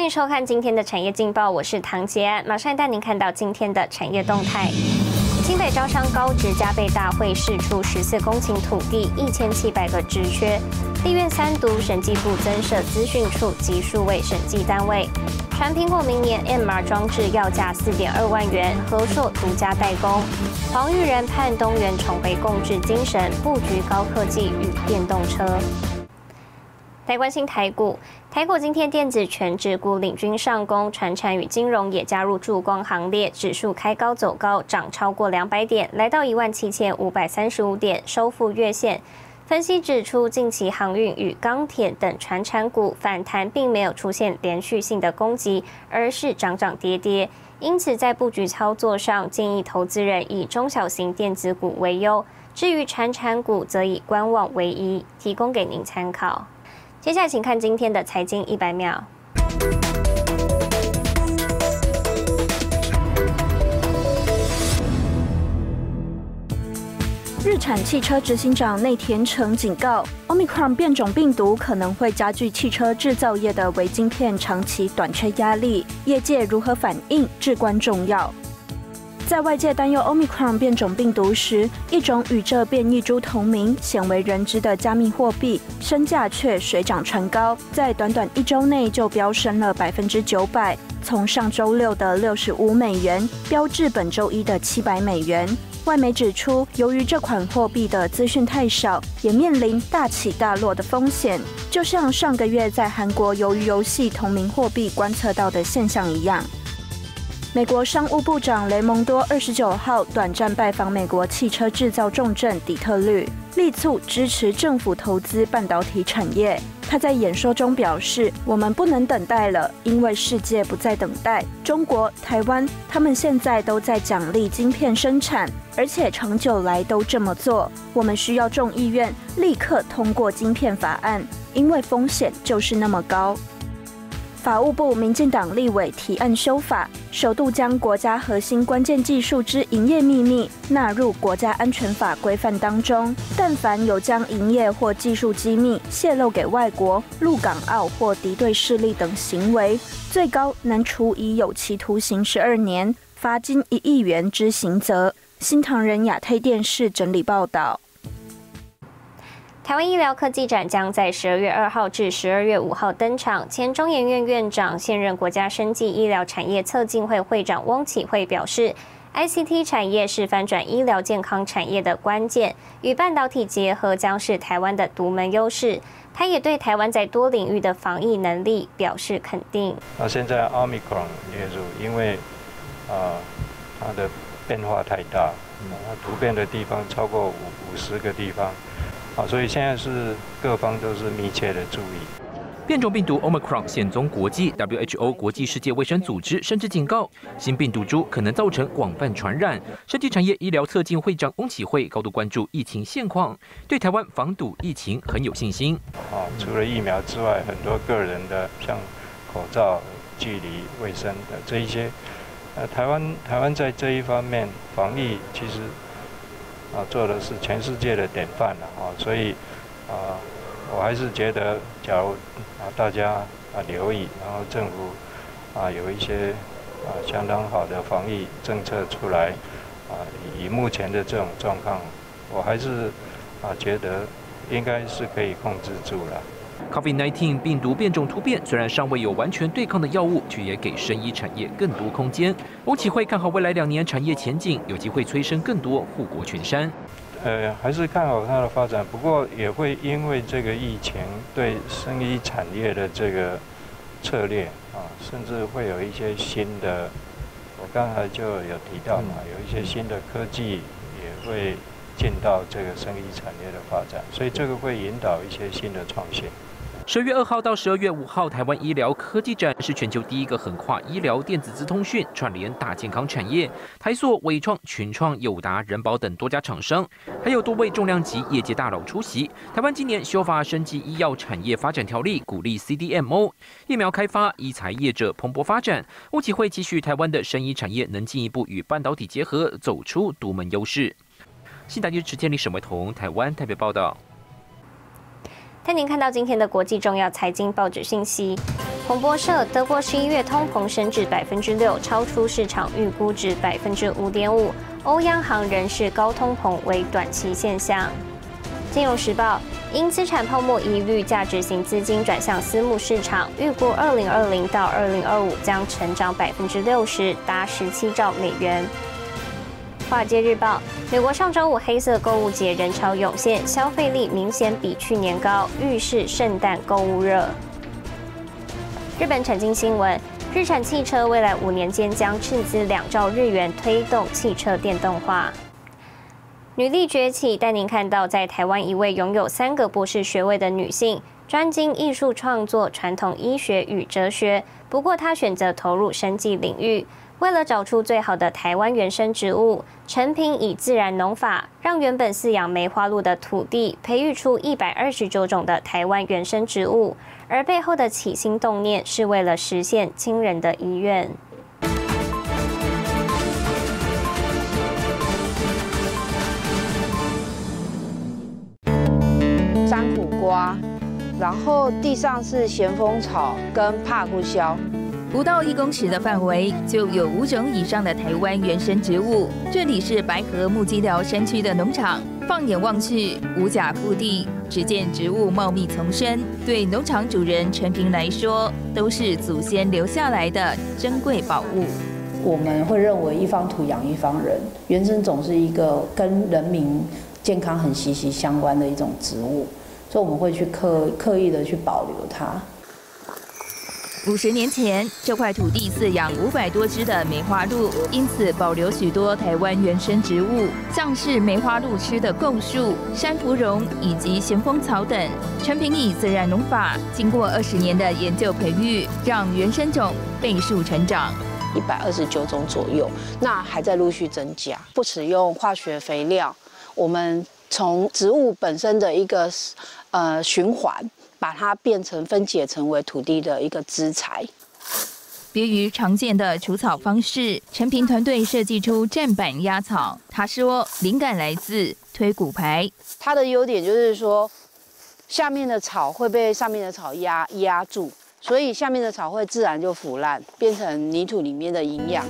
欢迎收看今天的产业劲报，我是唐杰，马上带您看到今天的产业动态。新北招商高职加倍大会释出十四公顷土地，一千七百个职缺。立院三读，审计部增设资讯处及数位审计单位。传苹果明年 MR 装置要价四点二万元，和硕独家代工。黄玉仁盼东元重回共治精神，布局高科技与电动车。来关心台股，台股今天电子全指股领军上攻，传产与金融也加入助攻行列，指数开高走高，涨超过两百点，来到一万七千五百三十五点，收复月线。分析指出，近期航运与钢铁等传产股反弹，并没有出现连续性的攻击，而是涨涨跌跌。因此，在布局操作上，建议投资人以中小型电子股为优，至于传产股，则以观望为宜，提供给您参考。接下来，请看今天的财经一百秒。日产汽车执行长内田诚警告，Omicron 变种病毒可能会加剧汽车制造业的微晶片长期短缺压力，业界如何反应至关重要。在外界担忧 Omicron 变种病毒时，一种与这变异株同名、鲜为人知的加密货币身价却水涨船高，在短短一周内就飙升了百分之九百，从上周六的六十五美元飙至本周一的七百美元。外媒指出，由于这款货币的资讯太少，也面临大起大落的风险，就像上个月在韩国由于游戏同名货币观测到的现象一样。美国商务部长雷蒙多二十九号短暂拜访美国汽车制造重镇底特律，力促支持政府投资半导体产业。他在演说中表示：“我们不能等待了，因为世界不再等待。中国、台湾，他们现在都在奖励晶片生产，而且长久来都这么做。我们需要众议院立刻通过晶片法案，因为风险就是那么高。”法务部民进党立委提案修法，首度将国家核心关键技术之营业秘密纳入国家安全法规范当中。但凡有将营业或技术机密泄露给外国、陆港澳或敌对势力等行为，最高能处以有期徒刑十二年、罚金一亿元之刑责。新唐人亚太电视整理报道。台湾医疗科技展将在十二月二号至十二月五号登场。前中研院院长、现任国家生技医疗产业策进会会长翁启慧表示，ICT 产业是翻转医疗健康产业的关键，与半导体结合将是台湾的独门优势。他也对台湾在多领域的防疫能力表示肯定。那现在 Omicron，因为啊，它的变化太大，它突变的地方超过五五十个地方。好，所以现在是各方都是密切的注意。变种病毒 Omicron 现踪国际，WHO 国际世界卫生组织甚至警告，新病毒株可能造成广泛传染。生技产业医疗测进会长翁启慧高度关注疫情现况，对台湾防堵疫情很有信心。啊，除了疫苗之外，很多个人的像口罩、距离、卫生的这一些，呃，台湾台湾在这一方面防疫其实。啊，做的是全世界的典范了啊，所以啊，我还是觉得，假如啊大家啊留意，然后政府啊有一些啊相当好的防疫政策出来，啊以目前的这种状况，我还是啊觉得应该是可以控制住了。COVID-19 病毒变种突变，虽然尚未有完全对抗的药物，却也给生医产业更多空间。欧启会看好未来两年产业前景，有机会催生更多护国群山。呃，还是看好它的发展，不过也会因为这个疫情对生医产业的这个策略啊，甚至会有一些新的。我刚才就有提到嘛，有一些新的科技也会进到这个生医产业的发展，所以这个会引导一些新的创新。十月二号到十二月五号，台湾医疗科技展是全球第一个横跨医疗、电子、资通讯、串联大健康产业。台塑、伟创、群创、友达、人保等多家厂商，还有多位重量级业界大佬出席。台湾今年修法升级医药产业发展条例，鼓励 CDMO 疫苗开发、医材业者蓬勃发展。欧企会期许台湾的生医产业能进一步与半导体结合，走出独门优势。新台电视建立沈伟彤，台湾台北报道。带您看到今天的国际重要财经报纸信息。彭博社，德国十一月通膨升至百分之六，超出市场预估值百分之五点五。欧央行仍是高通膨为短期现象。金融时报，因资产泡沫疑虑，价值型资金转向私募市场，预估二零二零到二零二五将成长百分之六十，达十七兆美元。华尔街日报，美国上周五黑色购物节人潮涌现，消费力明显比去年高，预示圣诞购物热。日本产经新闻，日产汽车未来五年间将斥资两兆日元推动汽车电动化。女力崛起，带您看到在台湾一位拥有三个博士学位的女性，专精艺术创作、传统医学与哲学。不过，她选择投入生计领域。为了找出最好的台湾原生植物，陈平以自然农法，让原本饲养梅花鹿的土地培育出一百二十九种的台湾原生植物，而背后的起心动念是为了实现亲人的遗愿。山苦瓜，然后地上是咸丰草跟帕谷硝。不到一公尺的范围，就有五种以上的台湾原生植物。这里是白河木基寮山区的农场，放眼望去，五甲腹地，只见植物茂密丛生。对农场主人陈平来说，都是祖先留下来的珍贵宝物。我们会认为一方土养一方人，原生种是一个跟人民健康很息息相关的一种植物，所以我们会去刻刻意的去保留它。五十年前，这块土地饲养五百多只的梅花鹿，因此保留许多台湾原生植物，像是梅花鹿吃的构树、山芙蓉以及咸丰草等。陈平以自然农法，经过二十年的研究培育，让原生种倍数成长，一百二十九种左右，那还在陆续增加。不使用化学肥料，我们从植物本身的一个呃循环。把它变成分解成为土地的一个资材。别于常见的除草方式，陈平团队设计出站板压草。他说，灵感来自推骨牌。它的优点就是说，下面的草会被上面的草压压住，所以下面的草会自然就腐烂，变成泥土里面的营养。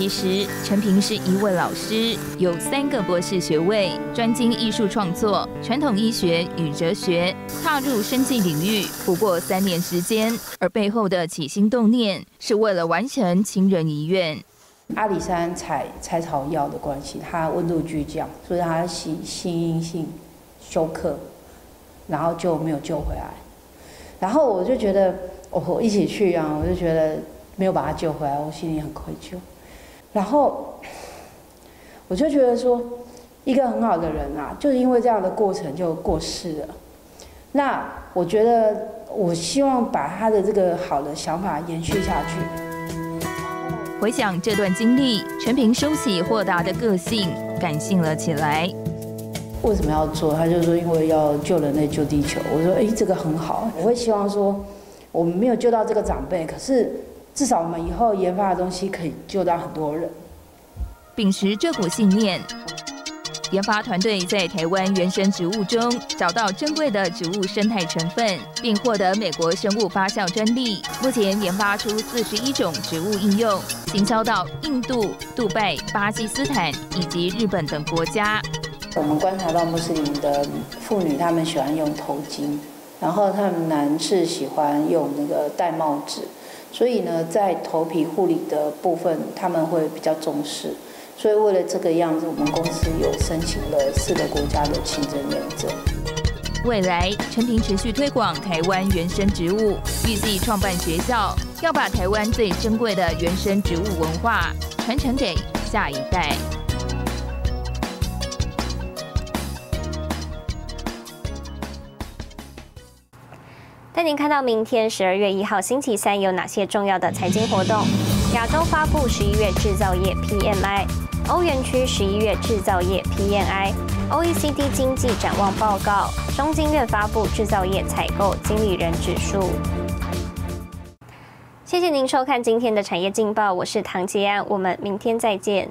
其实，陈平是一位老师，有三个博士学位，专精艺术创作、传统医学与哲学，踏入生计领域不过三年时间。而背后的起心动念，是为了完成亲人遗愿。阿里山采采草药的关系，它温度巨降，所以它心心阴性休克，然后就没有救回来。然后我就觉得，我一起去啊，我就觉得没有把他救回来，我心里很愧疚。然后，我就觉得说，一个很好的人啊，就是因为这样的过程就过世了。那我觉得，我希望把他的这个好的想法延续下去。回想这段经历，陈平收起豁达的个性，感性了起来。为什么要做？他就说，因为要救人类、救地球。我说，哎，这个很好。我会希望说，我们没有救到这个长辈，可是。至少我们以后研发的东西可以救到很多人。秉持这股信念，研发团队在台湾原生植物中找到珍贵的植物生态成分，并获得美国生物发酵专利。目前研发出四十一种植物应用，行销到印度、杜拜、巴基斯坦以及日本等国家。我们观察到穆斯林的妇女，她们喜欢用头巾，然后她们男士喜欢用那个戴帽子。所以呢，在头皮护理的部分，他们会比较重视。所以为了这个样子，我们公司有申请了四个国家的清真认证。未来，陈平持续推广台湾原生植物，预计创办学校，要把台湾最珍贵的原生植物文化传承给下一代。带您看到明天十二月一号星期三有哪些重要的财经活动？亚洲发布十一月制造业 PMI，欧元区十一月制造业 PMI，OECD 经济展望报告，中经院发布制造业采购经理人指数。谢谢您收看今天的产业劲报，我是唐杰安，我们明天再见。